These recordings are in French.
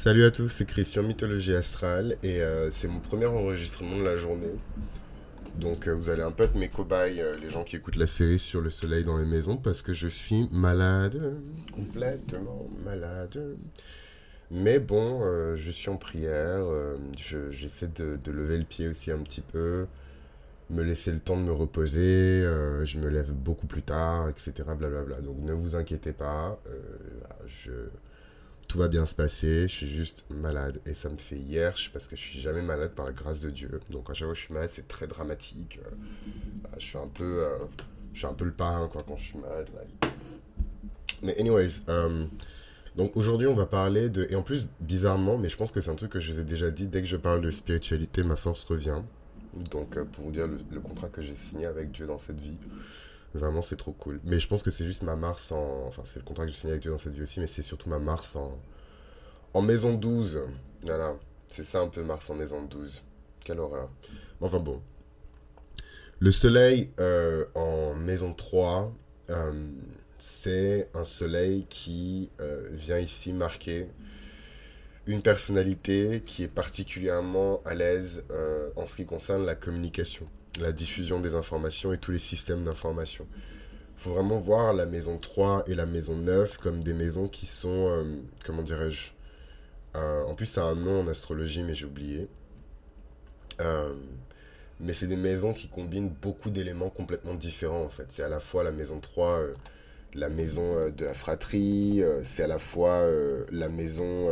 Salut à tous, c'est Christian Mythologie Astrale et euh, c'est mon premier enregistrement de la journée. Donc euh, vous allez un peu être mes cobayes, euh, les gens qui écoutent la série sur le soleil dans les maisons, parce que je suis malade, complètement malade. Mais bon, je suis en prière, j'essaie de, lever le pied aussi un petit peu, me laisser le temps de me reposer, je me lève beaucoup plus tard, etc. Blablabla. Donc ne vous inquiétez pas, je tout va bien se passer, je suis juste malade et ça me fait hierche parce que je suis jamais malade par la grâce de Dieu. Donc à chaque fois que je suis malade, c'est très dramatique. Euh, je suis un peu, euh, je suis un peu le parrain quand je suis malade. Mais anyways, euh, donc aujourd'hui on va parler de et en plus bizarrement, mais je pense que c'est un truc que je vous ai déjà dit. Dès que je parle de spiritualité, ma force revient. Donc pour vous dire le contrat que j'ai signé avec Dieu dans cette vie. Vraiment, c'est trop cool. Mais je pense que c'est juste ma Mars en. Enfin, c'est le contrat que j'ai signé avec Dieu dans cette vie aussi, mais c'est surtout ma Mars en. En maison 12. Voilà. C'est ça un peu Mars en maison 12. Quelle horreur. Enfin bon. Le soleil euh, en maison 3, euh, c'est un soleil qui euh, vient ici marquer une personnalité qui est particulièrement à l'aise en ce qui concerne la communication la diffusion des informations et tous les systèmes d'information. Il faut vraiment voir la maison 3 et la maison 9 comme des maisons qui sont, euh, comment dirais-je, euh, en plus ça a un nom en astrologie mais j'ai oublié. Euh, mais c'est des maisons qui combinent beaucoup d'éléments complètement différents en fait. C'est à la fois la maison 3, la maison de la fratrie, c'est à la fois la maison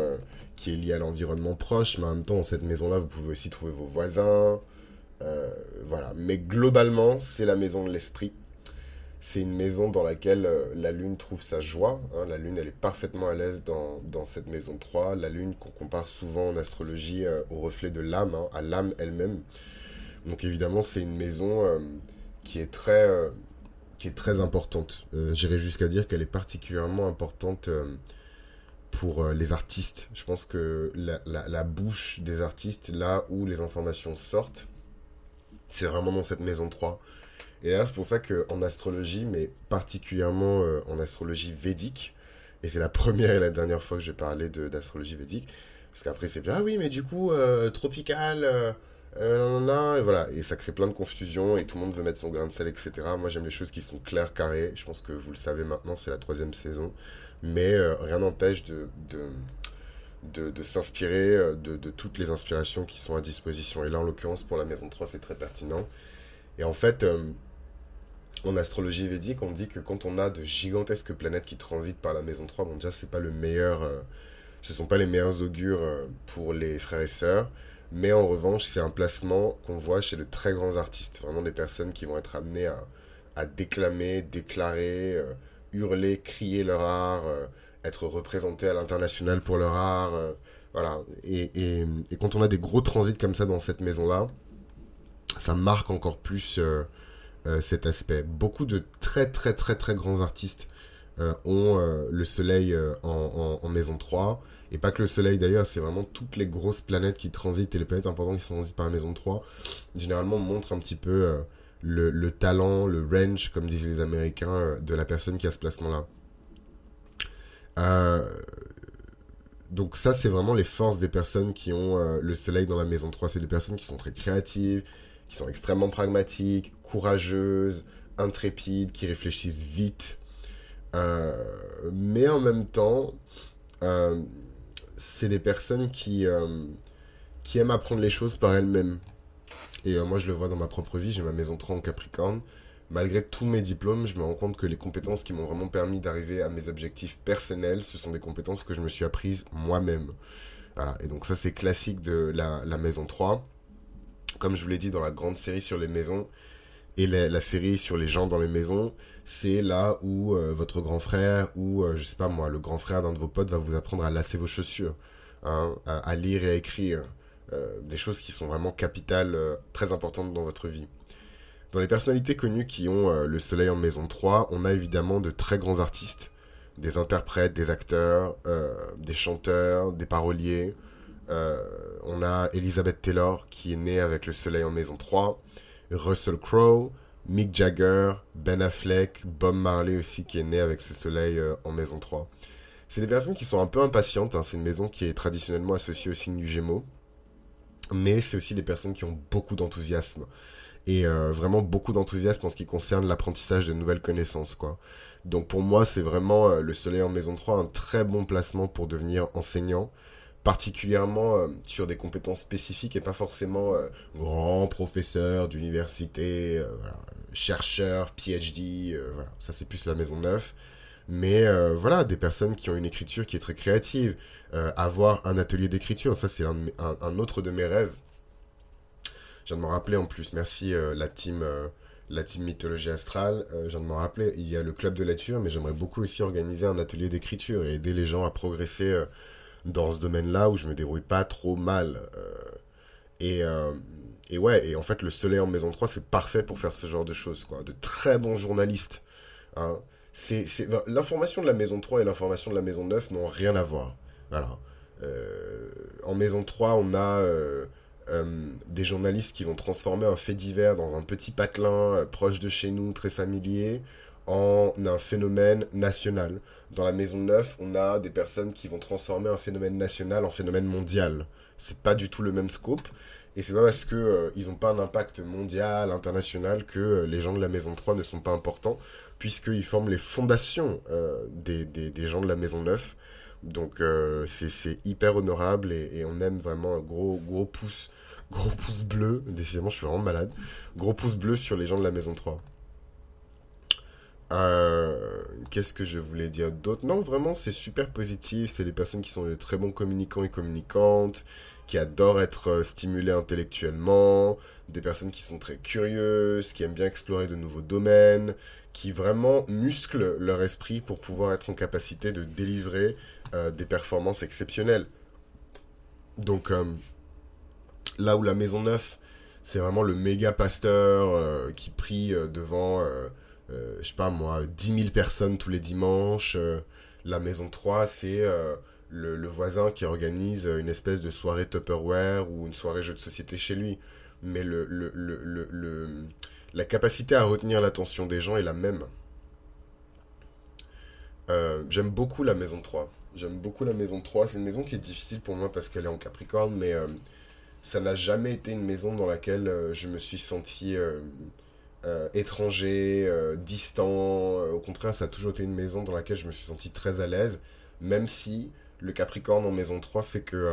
qui est liée à l'environnement proche, mais en même temps dans cette maison-là vous pouvez aussi trouver vos voisins, euh, voilà. Mais globalement, c'est la maison de l'esprit. C'est une maison dans laquelle euh, la Lune trouve sa joie. Hein. La Lune, elle est parfaitement à l'aise dans, cette maison 3. La Lune, qu'on compare souvent en astrologie euh, au reflet de l'âme, hein, à l'âme elle-même. Donc évidemment, c'est une maison qui est très qui est très importante. J'irais jusqu'à dire qu'elle est particulièrement importante pour les artistes. Je pense que la, bouche des artistes, là où les informations sortent, c'est vraiment dans cette maison 3. Et là, c'est pour ça qu'en astrologie, mais particulièrement euh, en astrologie védique, et c'est la première et la dernière fois que j'ai parlé d'astrologie védique, parce qu'après c'est bien, ah oui, mais du coup, euh, tropical, euh, euh et voilà, et ça crée plein de confusion, et tout le monde veut mettre son grain de sel, etc. Moi, j'aime les choses qui sont claires, carrées, je pense que vous le savez maintenant, c'est la troisième saison, mais rien n'empêche de, de de, s'inspirer euh, de, toutes les inspirations qui sont à disposition. Et là, en l'occurrence, pour la maison 3, c'est très pertinent. Et en fait, euh, en astrologie védique, on dit que quand on a de gigantesques planètes qui transitent par la maison 3, bon, déjà, c'est pas le meilleur, euh, ce sont pas les meilleurs augures pour les frères et sœurs. Mais en revanche, c'est un placement qu'on voit chez de très grands artistes. Vraiment des personnes qui vont être amenées à, à déclamer, déclarer, hurler, crier leur art être représentés à l'international pour leur art. Euh, voilà. Et, quand on a des gros transits comme ça dans cette maison-là, ça marque encore plus euh, euh, cet aspect. Beaucoup de très très très très grands artistes ont le soleil en, maison 3. Et pas que le soleil d'ailleurs, c'est vraiment toutes les grosses planètes qui transitent et les planètes importantes qui transitent par la maison 3. Généralement, montrent un petit peu le, le, talent, le range, comme disent les Américains, de la personne qui a ce placement-là. Euh, donc ça, c'est vraiment les forces des personnes qui ont euh, le soleil dans la maison 3. C'est des personnes qui sont très créatives, qui sont extrêmement pragmatiques, courageuses, intrépides, qui réfléchissent vite. Euh, mais en même temps, c'est des personnes qui, qui aiment apprendre les choses par elles-mêmes. Et moi, je le vois dans ma propre vie. J'ai ma maison 3 en Capricorne malgré tous mes diplômes, je me rends compte que les compétences qui m'ont vraiment permis d'arriver à mes objectifs personnels, ce sont des compétences que je me suis apprises moi-même. Voilà, et donc ça c'est classique de la, maison 3. Comme je vous l'ai dit dans la grande série sur les maisons et la, série sur les gens dans les maisons, c'est là où euh, votre grand frère ou, euh, je sais pas moi, le grand frère d'un de vos potes va vous apprendre à lasser vos chaussures, hein, à, lire et à écrire. Euh, des choses qui sont vraiment capitales, très importantes dans votre vie. Dans les personnalités connues qui ont euh, le soleil en maison 3, on a évidemment de très grands artistes, des interprètes, des acteurs, euh, des chanteurs, des paroliers. Euh, on a Elizabeth Taylor qui est née avec le soleil en maison 3, Russell Crowe, Mick Jagger, Ben Affleck, Bob Marley aussi qui est né avec ce soleil en maison 3. c'est des personnes qui sont un peu impatientes. hein. C'est une maison qui est traditionnellement associée au signe du Gémeaux. Mais c'est aussi des personnes qui ont beaucoup d'enthousiasme. Et euh, vraiment beaucoup d'enthousiasme en ce qui concerne l'apprentissage de nouvelles connaissances, quoi. Donc pour moi, c'est vraiment euh, le soleil en maison 3, un très bon placement pour devenir enseignant, particulièrement euh, sur des compétences spécifiques et pas forcément grand professeur d'université, voilà, chercheur, PhD, voilà. Ça c'est plus la maison 9. Mais voilà, des personnes qui ont une écriture qui est très créative. Avoir un atelier d'écriture, ça c'est un autre de mes rêves. Je viens de m'en rappeler en plus. Merci euh, la team, euh, la team Mythologie Astrale. Euh, je viens de m'en rappeler. Il y a le club de lecture, mais j'aimerais beaucoup aussi organiser un atelier d'écriture et aider les gens à progresser dans ce domaine-là où je me débrouille pas trop mal. Et, ouais, et en fait, le soleil en maison 3, c'est parfait pour faire ce genre de choses. De très bons journalistes. hein. C'est- L'information de la maison 3 et l'information de la maison 9 n'ont rien à voir. En maison 3, on a euh, des journalistes qui vont transformer un fait divers dans un petit patelin euh, proche de chez nous, très familier, en un phénomène national. Dans la maison 9, on a des personnes qui vont transformer un phénomène national en phénomène mondial. C'est pas du tout le même scope. Et c'est pas parce que euh, n'ont pas un impact mondial, international, que euh, les gens de la maison 3 ne sont pas importants, puisqu'ils forment les fondations des, gens de la maison 9. Donc c'est hyper honorable et, et on aime vraiment un gros, gros pouce, gros pouce bleu. Décidément, je suis vraiment malade. Gros pouce bleu sur les gens de la maison 3. Euh, Qu'est-ce que je voulais dire d'autre? Non, vraiment, c'est super positif. C'est des personnes qui sont de très bons communicants et communicantes, qui adorent être euh, stimulées intellectuellement, des personnes qui sont très curieuses, qui aiment bien explorer de nouveaux domaines, qui vraiment musclent leur esprit pour pouvoir être en capacité de délivrer euh, des performances exceptionnelles. Donc, euh, là où la Maison 9, c'est vraiment le méga pasteur euh, qui prie euh, devant, euh, je sais pas moi, dix mille personnes tous les dimanches. la Maison 3, c'est le, voisin qui organise une espèce de soirée Tupperware ou une soirée jeu de société chez lui. Mais le, le, le, la capacité à retenir l'attention des gens est la même. J'aime beaucoup la Maison 3. J'aime beaucoup la Maison 3. C'est une maison qui est difficile pour moi parce qu'elle est en Capricorne, mais ça n'a jamais été une maison dans laquelle euh, je me suis senti euh, euh, étranger, distant. Au contraire, ça a toujours été une maison dans laquelle je me suis senti très à l'aise, même si le Capricorne en maison 3 fait que,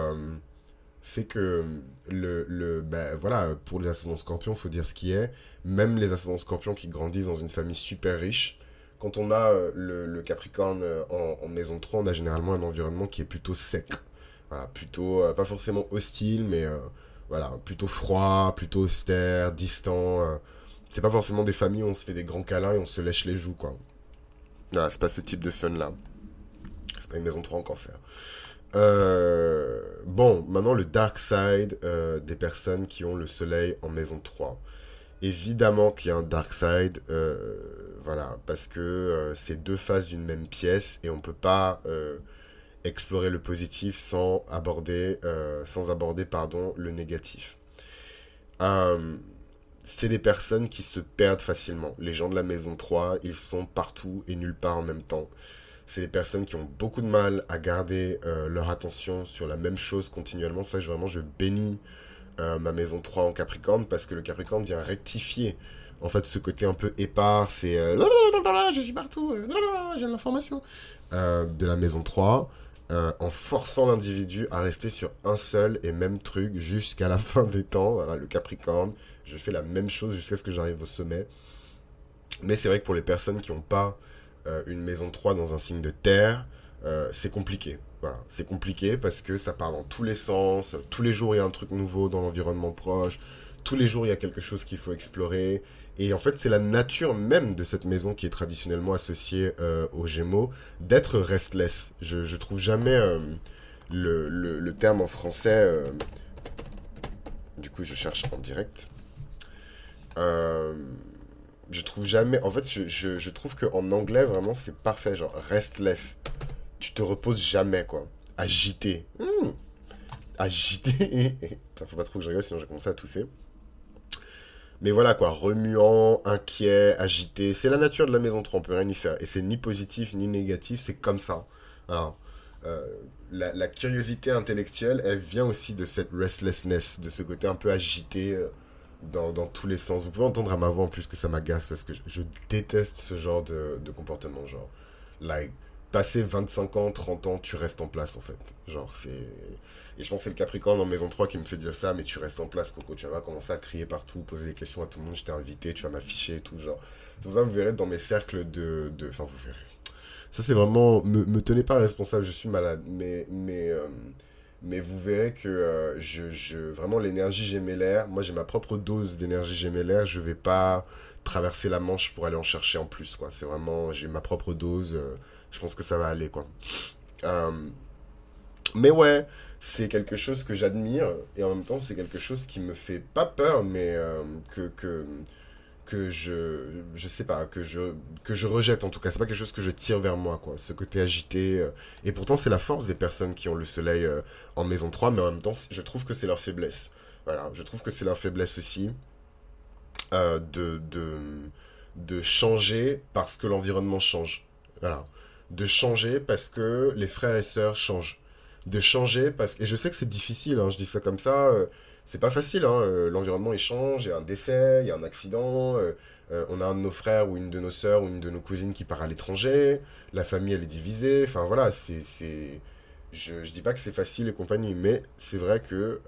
fait que le, le, ben, voilà, pour les ascendants scorpions, faut dire ce qui est. Même les ascendants scorpions qui grandissent dans une famille super riche, quand on a le, le Capricorne en, en maison 3, on a généralement un environnement qui est plutôt sec. Voilà, plutôt, euh, pas forcément hostile, mais euh, voilà, plutôt froid, plutôt austère, distant. euh. c'est pas forcément des familles où on se fait des grands câlins et on se lèche les joues, quoi. Voilà, c'est pas ce type de fun-là. C'est pas une maison 3 en cancer. Bon, maintenant le dark side des personnes qui ont le soleil en maison 3. Évidemment qu'il y a un dark side, voilà, parce que c'est deux faces d'une même pièce et on peut pas explorer le positif sans aborder, euh, sans aborder pardon, le négatif. Euh, c'est des personnes qui se perdent facilement. Les gens de la maison 3, ils sont partout et nulle part en même temps. C'est des personnes qui ont beaucoup de mal à garder euh, leur attention sur la même chose continuellement. Ça, je, vraiment, je bénis ma maison 3 en Capricorne parce que le Capricorne vient rectifier en fait ce côté un peu épars, c'est euh, je suis partout, euh, j'ai de l'information de la maison 3 euh, en forçant l'individu à rester sur un seul et même truc jusqu'à la fin des temps. Voilà, le Capricorne, je fais la même chose jusqu'à ce que j'arrive au sommet. Mais c'est vrai que pour les personnes qui n'ont pas euh, une maison 3 dans un signe de terre, euh, c'est compliqué. C'est compliqué parce que ça part dans tous les sens. Tous les jours, il y a un truc nouveau dans l'environnement proche. Tous les jours, il y a quelque chose qu'il faut explorer. Et en fait, c'est la nature même de cette maison qui est traditionnellement associée euh, aux Gémeaux d'être restless. Je, je trouve jamais euh, le, le- terme en français. euh, Du coup, je cherche en direct. Euh, je trouve jamais. En fait, je, je, je trouve qu'en anglais, vraiment, c'est parfait. Genre, restless. Tu te reposes jamais, quoi. Agité. Hmm. Agité. Putain, faut pas trop que je rigole, sinon j'ai commencé à tousser. Mais voilà, quoi. Remuant, inquiet, agité. C'est la nature de la maison 3, on peut rien y faire. Et c'est ni positif ni négatif, c'est comme ça. Alors, la, curiosité intellectuelle, elle vient aussi de cette restlessness, de ce côté un peu agité dans, dans, tous les sens. Vous pouvez entendre à ma voix en plus que ça m'agace parce que je, déteste ce genre de, de, comportement. Genre, like, passer 25 ans, 30 ans, tu restes en place en fait. Genre, c'est. Et je pense que c'est le Capricorne en maison 3 qui me fait dire ça, mais tu restes en place, Coco. Tu vas commencer à crier partout, poser des questions à tout le monde. Je t'ai invité, tu vas m'afficher et tout. Genre, tout ça, vous verrez dans mes cercles de. de... Enfin, vous verrez. Ça, c'est vraiment. Me, me tenez pas responsable, je suis malade. Mais. mais euh, mais vous verrez que euh, je, je, vraiment l'énergie gémellaire, moi j'ai ma propre dose d'énergie gémellaire, je vais pas traverser la Manche pour aller en chercher en plus quoi. C'est vraiment j'ai ma propre dose, euh, je pense que ça va aller quoi. Euh, mais ouais, c'est quelque chose que j'admire et en même temps c'est quelque chose qui me fait pas peur mais que, que que je je sais pas que je que je rejette en tout cas. C'est pas quelque chose que je tire vers moi quoi. Ce côté agité euh. et pourtant c'est la force des personnes qui ont le soleil euh, en maison 3 mais en même temps je trouve que c'est leur faiblesse. Voilà je trouve que c'est leur faiblesse aussi euh, de, de de changer parce que l'environnement change. Voilà de changer parce que les frères et sœurs changent de changer parce que et je sais que c'est difficile hein, je dis ça comme ça c'est pas facile, hein. Euh, l'environnement change, il y a un décès, il y a un accident, euh, euh, on a un de nos frères ou une de nos sœurs ou une de nos cousines qui part à l'étranger, la famille elle est divisée, enfin voilà, c'est... Je, je dis pas que c'est facile et compagnie, mais c'est vrai que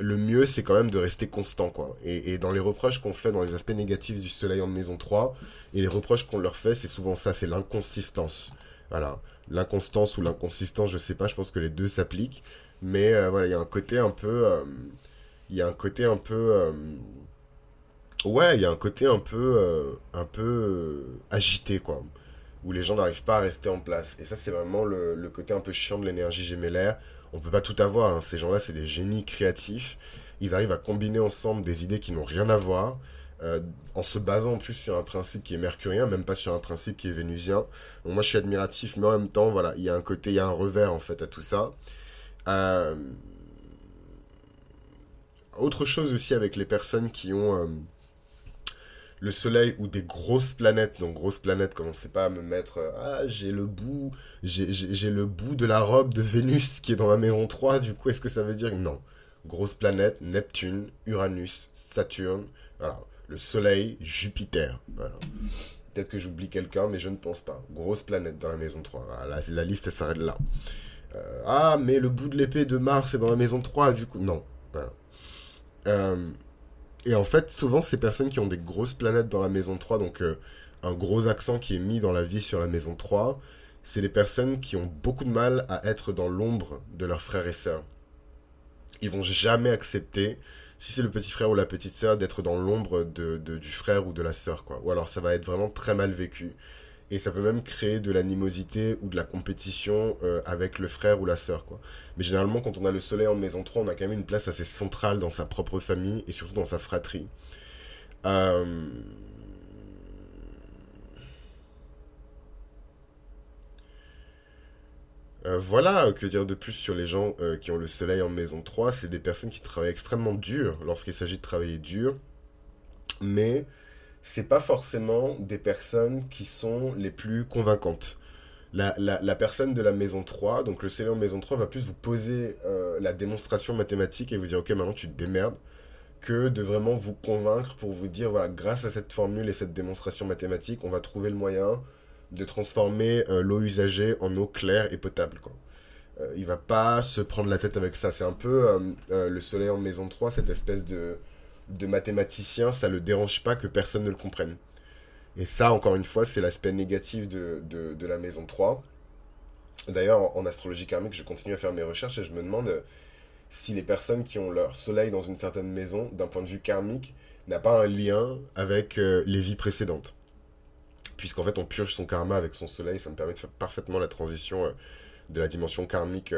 le mieux c'est quand même de rester constant quoi. Et, dans les reproches qu'on fait dans les aspects négatifs du soleil en maison 3, et les reproches qu'on leur fait c'est souvent ça, c'est l'inconsistance. Voilà. L'inconstance ou l'inconsistance, je sais pas, je pense que les deux s'appliquent. Mais euh, voilà, il y a un côté un peu. Euh, il y a un côté un peu. Euh, ouais, il y a un côté un peu. un peu agité, quoi. Où les gens n'arrivent pas à rester en place. Et ça, c'est vraiment le, le, côté un peu chiant de l'énergie gémellaire. On peut pas tout avoir. Hein. Ces gens-là, c'est des génies créatifs. Ils arrivent à combiner ensemble des idées qui n'ont rien à voir. en se basant en plus sur un principe qui est mercurien, même pas sur un principe qui est vénusien. Moi je suis admiratif, mais en même temps, voilà, il y a un côté, il y a un revers en fait à tout ça. Euh, autre chose aussi avec les personnes qui ont euh, le Soleil ou des grosses planètes, donc grosses planètes, commencez pas à me mettre euh, ah j'ai le bout, j'ai le bout de la robe de Vénus qui est dans la maison 3, du coup est-ce que ça veut dire non Grosse planète, Neptune, Uranus, Saturne, voilà, le Soleil, Jupiter, voilà. Peut-être que j'oublie quelqu'un, mais je ne pense pas. Grosse planète dans la maison 3. la, la liste s'arrête là. Euh, ah, mais le bout de l'épée de Mars est dans la maison 3, du coup. Non. Euh, et en fait, souvent, ces personnes qui ont des grosses planètes dans la maison 3, donc euh, un gros accent qui est mis dans la vie sur la maison 3, c'est les personnes qui ont beaucoup de mal à être dans l'ombre de leurs frères et sœurs. Ils vont jamais accepter, si c'est le petit frère ou la petite sœur, d'être dans l'ombre de, du frère ou de la sœur, quoi. Ou alors ça va être vraiment très mal vécu. Et ça peut même créer de l'animosité ou de la compétition euh, avec le frère ou la sœur, quoi. Mais généralement, quand on a le soleil en maison 3, on a quand même une place assez centrale dans sa propre famille et surtout dans sa fratrie. Euh, euh, voilà, que dire de plus sur les gens qui ont le soleil en maison 3 C'est des personnes qui travaillent extrêmement dur lorsqu'il s'agit de travailler dur, mais c'est pas forcément des personnes qui sont les plus convaincantes. La, la, personne de la maison 3, donc le Seigneur maison 3, va plus vous poser euh, la démonstration mathématique et vous dire, ok, maintenant tu te démerdes, que de vraiment vous convaincre pour vous dire, voilà, grâce à cette formule et cette démonstration mathématique, on va trouver le moyen de transformer euh, l'eau usagée en eau claire et potable. Quoi. Euh, il va pas se prendre la tête avec ça. C'est un peu le soleil en maison 3, cette espèce de de mathématicien, ça le dérange pas que personne ne le comprenne. Et ça, encore une fois, c'est l'aspect négatif de, de, la maison 3. D'ailleurs, en, astrologie karmique, je continue à faire mes recherches et je me demande euh, si les personnes qui ont leur soleil dans une certaine maison, d'un point de vue karmique, n'a pas un lien avec euh, les vies précédentes. Puisqu'en fait, on purge son karma avec son soleil, ça me permet de faire parfaitement la transition euh, de la dimension karmique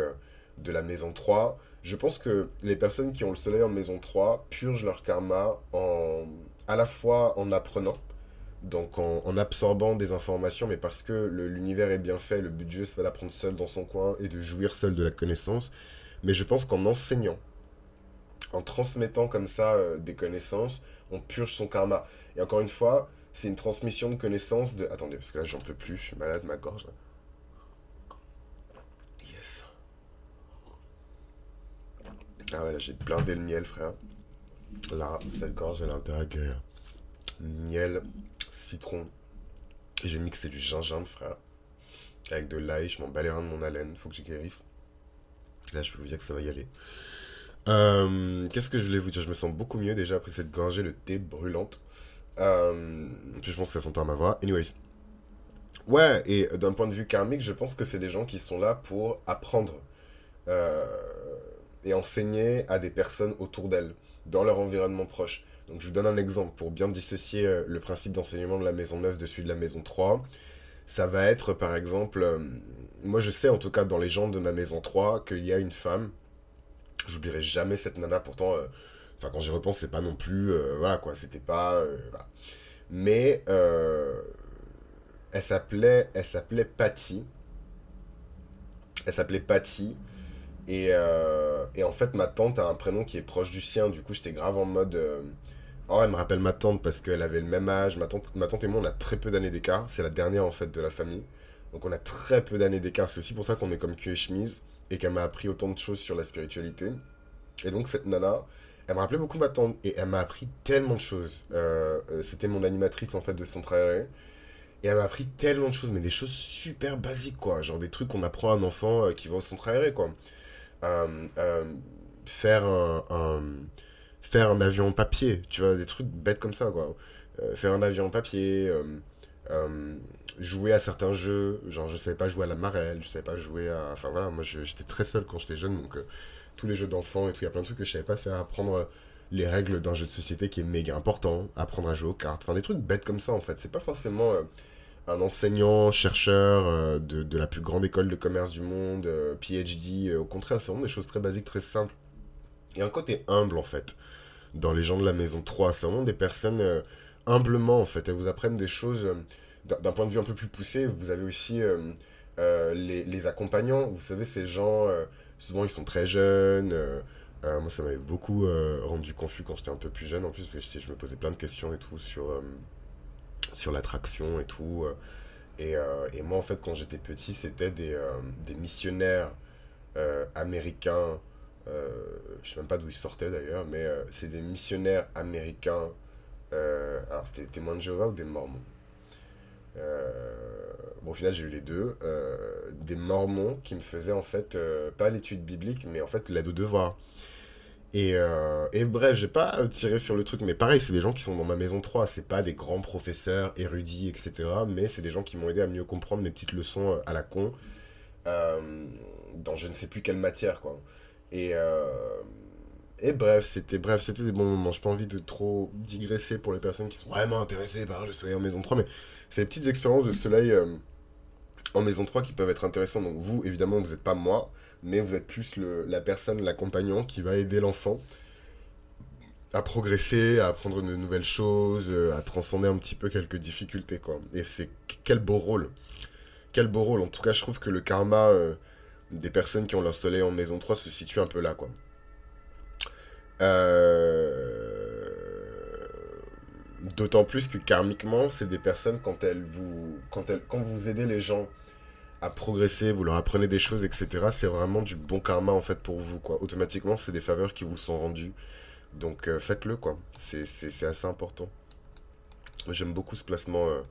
de la maison 3 je pense que les personnes qui ont le soleil en maison 3 purgent leur karma en, à la fois en apprenant, donc en, absorbant des informations, mais parce que l'univers est bien fait, le but du jeu c'est d'apprendre seul dans son coin et de jouir seul de la connaissance. Mais je pense qu'en enseignant, en transmettant comme ça euh, des connaissances, on purge son karma. Et encore une fois, c'est une transmission de connaissances de... Attendez, parce que là j'en peux plus, je suis malade, ma gorge. Ah ouais, j'ai blindé le miel, frère. Là, cette gorge, elle a intérêt miel, citron. Et j'ai mixé du gingembre, frère. Avec de l'ail, je m'en bats les reins de mon haleine, faut que je guérisse. Là, je peux vous dire que ça va y aller. Euh, Qu'est-ce que je voulais vous dire? Je me sens beaucoup mieux déjà après cette gorgée de thé brûlante. Euh, je pense que ça s'entend à ma voix. Anyways. Ouais, et d'un point de vue karmique, je pense que c'est des gens qui sont là pour apprendre euh, et enseigner à des personnes autour d'elles, dans leur environnement proche. Donc je vous donne un exemple pour bien dissocier euh, le principe d'enseignement de la maison 9 de celui de la maison 3. Ça va être par exemple, euh, moi je sais en tout cas dans les gens de ma maison 3 qu'il y a une femme, j'oublierai jamais cette nana pourtant, enfin quand j'y repense c'est pas non plus, voilà quoi, c'était pas... Mais elle s'appelait elle s'appelait Patty. Elle s'appelait Patty. Et, euh, et, en fait, ma tante a un prénom qui est proche du sien. Du coup, j'étais grave en mode. Euh, oh, elle me rappelle ma tante parce qu'elle avait le même âge. Ma tante, ma tante et moi, on a très peu d'années d'écart. C'est la dernière en fait de la famille. Donc, on a très peu d'années d'écart. C'est aussi pour ça qu'on est comme cul et chemise. Et qu'elle m'a appris autant de choses sur la spiritualité. Et donc, cette nana, elle me rappelait beaucoup ma tante. Et elle m'a appris tellement de choses. Euh, c'était mon animatrice en fait de centre aéré. Et elle m'a appris tellement de choses, mais des choses super basiques, quoi. Genre des trucs qu'on apprend à un enfant qui va au centre aéré, quoi. Euh, euh, faire, un, faire un avion papier, tu vois, des trucs bêtes comme ça, quoi. faire un avion papier, jouer à certains jeux, genre je savais pas jouer à la marelle, je savais pas jouer à... Enfin voilà, moi j'étais très seul quand j'étais jeune, donc tous les jeux d'enfants et tout, il y a plein de trucs que je savais pas faire, apprendre les règles d'un jeu de société qui est méga important, apprendre à jouer aux cartes, enfin des trucs bêtes comme ça en fait, c'est pas forcément un enseignant, chercheur euh, de, la plus grande école de commerce du monde, euh, PhD. Euh, au contraire, c'est vraiment des choses très basiques, très simples. Et un côté humble, en fait, dans les gens de la maison 3. C'est vraiment des personnes humblement, en fait. Elles vous apprennent des choses d'un point de vue un peu plus poussé. Vous avez aussi les, les, accompagnants. Vous savez, ces gens, souvent, ils sont très jeunes. moi, ça m'avait beaucoup rendu confus quand j'étais un peu plus jeune. En plus, je me posais plein de questions et tout sur sur l'attraction et tout. Euh, et, euh, et, moi, en fait, quand j'étais petit, c'était des, euh, des, missionnaires américains. je sais même pas d'où ils sortaient d'ailleurs, mais c'est des missionnaires américains. alors, c'était des témoins de Jéhovah ou des mormons? Bon, au final, j'ai eu les deux. des mormons qui me faisaient en fait, pas l'étude biblique, mais en fait l'aide au devoir. Et, euh, et bref, j'ai pas tiré sur le truc, mais pareil, c'est des gens qui sont dans ma maison 3, c'est pas des grands professeurs, érudits, etc. Mais c'est des gens qui m'ont aidé à mieux comprendre mes petites leçons euh, à la con, euh, dans je ne sais plus quelle matière, quoi. Et, bref, c'était bref, c'était des bons moments. J'ai pas envie de trop digresser pour les personnes qui sont vraiment intéressées par le soleil en maison 3, mais c'est des petites expériences de soleil en maison 3 qui peuvent être intéressantes. Donc vous, évidemment, vous n'êtes pas moi mais vous êtes plus le, la personne, l'accompagnant qui va aider l'enfant à progresser, à apprendre de nouvelles choses, euh, à transcender un petit peu quelques difficultés, quoi. Et c'est quel beau rôle. Quel beau rôle. En tout cas, je trouve que le karma euh, des personnes qui ont leur soleil en maison 3 se situe un peu là, quoi. Euh, d'autant plus que karmiquement, c'est des personnes quand elles vous, quand elles, quand vous aidez les gens à progresser, vous leur apprenez des choses, etc. C'est vraiment du bon karma en fait pour vous. Automatiquement, c'est des faveurs qui vous sont rendues. Donc euh, faites-le, quoi. C'est assez important. J'aime beaucoup ce placement euh,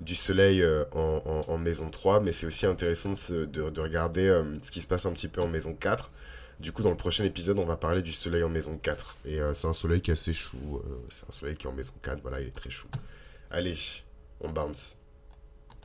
du soleil euh, en, maison 3, mais c'est aussi intéressant de, de, regarder ce qui se passe un petit peu en maison 4. Du coup, dans le prochain épisode, on va parler du soleil en maison 4. Et c'est un soleil qui est assez chou. c'est un soleil qui est en maison 4, voilà, il est très chou. Allez, on bounce.